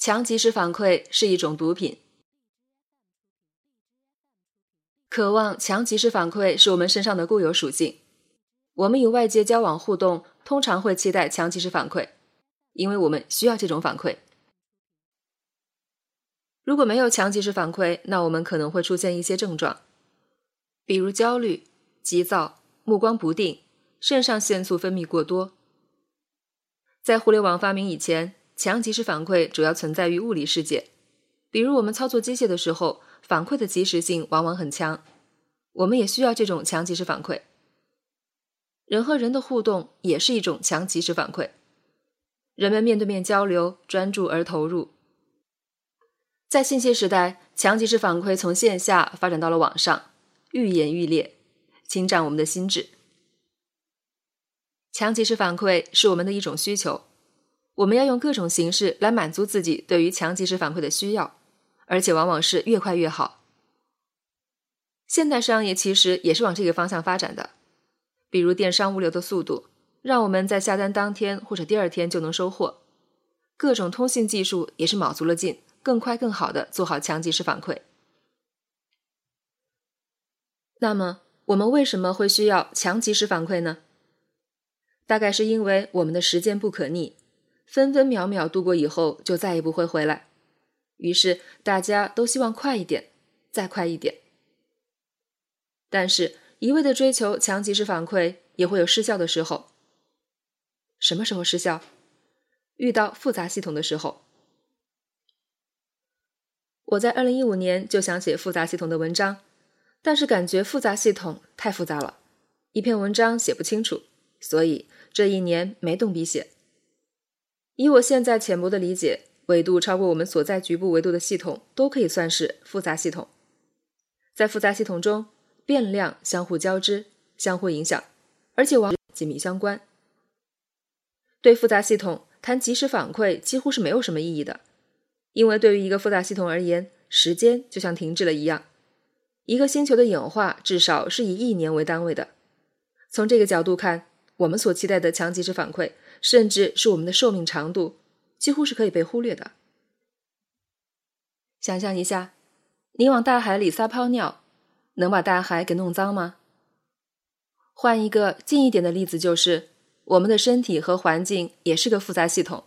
强即时反馈是一种毒品。渴望强即时反馈是我们身上的固有属性。我们与外界交往互动，通常会期待强即时反馈，因为我们需要这种反馈。如果没有强即时反馈，那我们可能会出现一些症状，比如焦虑、急躁、目光不定、肾上腺素分泌过多。在互联网发明以前，强即时反馈主要存在于物理世界，比如我们操作机械的时候，反馈的及时性往往很强。我们也需要这种强即时反馈。人和人的互动也是一种强即时反馈，人们面对面交流，专注而投入。在信息时代，强即时反馈从线下发展到了网上，愈演愈烈，侵占我们的心智。强即时反馈是我们的一种需求。我们要用各种形式来满足自己对于强即时反馈的需要，而且往往是越快越好。现代商业其实也是往这个方向发展的，比如电商物流的速度，让我们在下单当天或者第二天就能收货；各种通信技术也是卯足了劲，更快更好的做好强即时反馈。那么，我们为什么会需要强即时反馈呢？大概是因为我们的时间不可逆。分分秒秒度过以后，就再也不会回来。于是大家都希望快一点，再快一点。但是，一味的追求强即时反馈，也会有失效的时候。什么时候失效？遇到复杂系统的时候。我在二零一五年就想写复杂系统的文章，但是感觉复杂系统太复杂了，一篇文章写不清楚，所以这一年没动笔写。以我现在浅薄的理解，纬度超过我们所在局部纬度的系统都可以算是复杂系统。在复杂系统中，变量相互交织、相互影响，而且往紧密相关。对复杂系统谈即时反馈几乎是没有什么意义的，因为对于一个复杂系统而言，时间就像停滞了一样。一个星球的演化至少是以亿年为单位的。从这个角度看，我们所期待的强即时反馈。甚至是我们的寿命长度，几乎是可以被忽略的。想象一下，你往大海里撒泡尿，能把大海给弄脏吗？换一个近一点的例子，就是我们的身体和环境也是个复杂系统。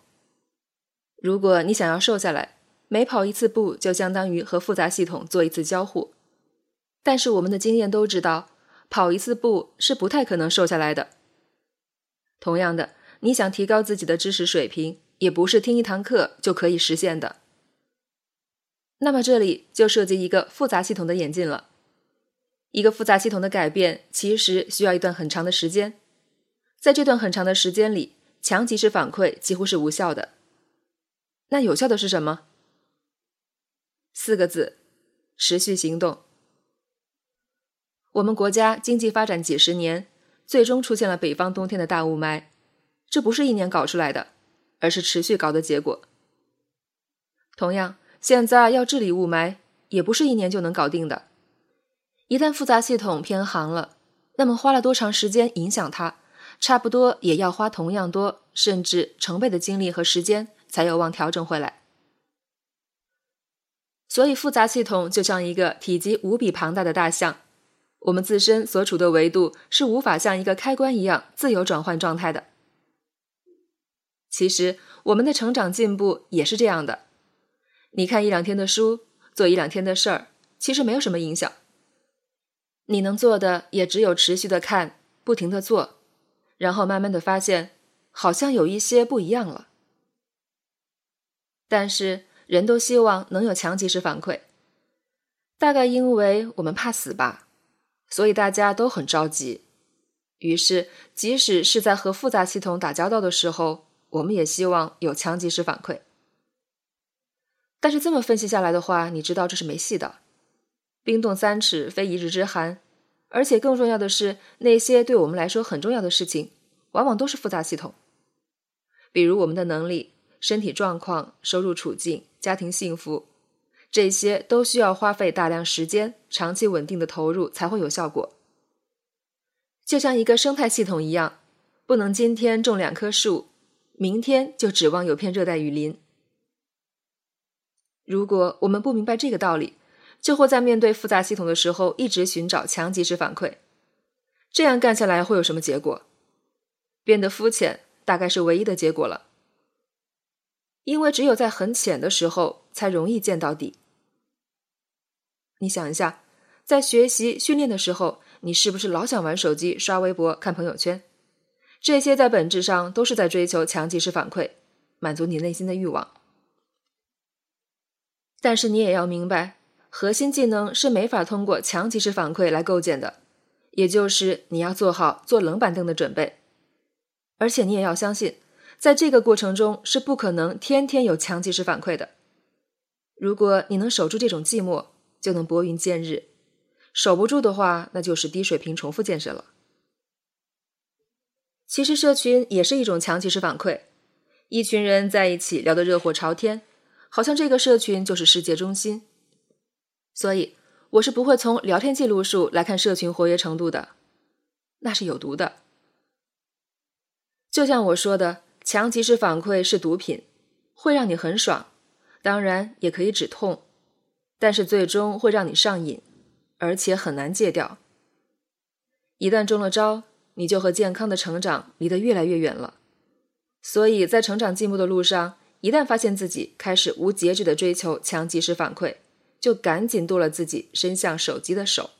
如果你想要瘦下来，每跑一次步就相当于和复杂系统做一次交互。但是我们的经验都知道，跑一次步是不太可能瘦下来的。同样的。你想提高自己的知识水平，也不是听一堂课就可以实现的。那么这里就涉及一个复杂系统的演进了。一个复杂系统的改变，其实需要一段很长的时间。在这段很长的时间里，强即时反馈几乎是无效的。那有效的是什么？四个字：持续行动。我们国家经济发展几十年，最终出现了北方冬天的大雾霾。这不是一年搞出来的，而是持续搞的结果。同样，现在要治理雾霾，也不是一年就能搞定的。一旦复杂系统偏航了，那么花了多长时间影响它，差不多也要花同样多，甚至成倍的精力和时间，才有望调整回来。所以，复杂系统就像一个体积无比庞大的大象，我们自身所处的维度是无法像一个开关一样自由转换状态的。其实我们的成长进步也是这样的。你看一两天的书，做一两天的事儿，其实没有什么影响。你能做的也只有持续的看，不停的做，然后慢慢的发现，好像有一些不一样了。但是人都希望能有强及时反馈，大概因为我们怕死吧，所以大家都很着急。于是，即使是在和复杂系统打交道的时候，我们也希望有强及时反馈，但是这么分析下来的话，你知道这是没戏的。冰冻三尺，非一日之寒。而且更重要的是，那些对我们来说很重要的事情，往往都是复杂系统。比如我们的能力、身体状况、收入处境、家庭幸福，这些都需要花费大量时间、长期稳定的投入才会有效果。就像一个生态系统一样，不能今天种两棵树。明天就指望有片热带雨林。如果我们不明白这个道理，就会在面对复杂系统的时候一直寻找强即时反馈。这样干下来会有什么结果？变得肤浅，大概是唯一的结果了。因为只有在很浅的时候，才容易见到底。你想一下，在学习训练的时候，你是不是老想玩手机、刷微博、看朋友圈？这些在本质上都是在追求强即时反馈，满足你内心的欲望。但是你也要明白，核心技能是没法通过强即时反馈来构建的，也就是你要做好坐冷板凳的准备。而且你也要相信，在这个过程中是不可能天天有强即时反馈的。如果你能守住这种寂寞，就能拨云见日；守不住的话，那就是低水平重复建设了。其实社群也是一种强即时反馈，一群人在一起聊得热火朝天。好像这个社群就是世界中心，所以我是不会从聊天记录数来看社群活跃程度的，那是有毒的。就像我说的，强即时反馈是毒品，会让你很爽，当然也可以止痛，但是最终会让你上瘾，而且很难戒掉。一旦中了招，你就和健康的成长离得越来越远了。所以在成长进步的路上。一旦发现自己开始无节制的追求强及时反馈，就赶紧剁了自己伸向手机的手。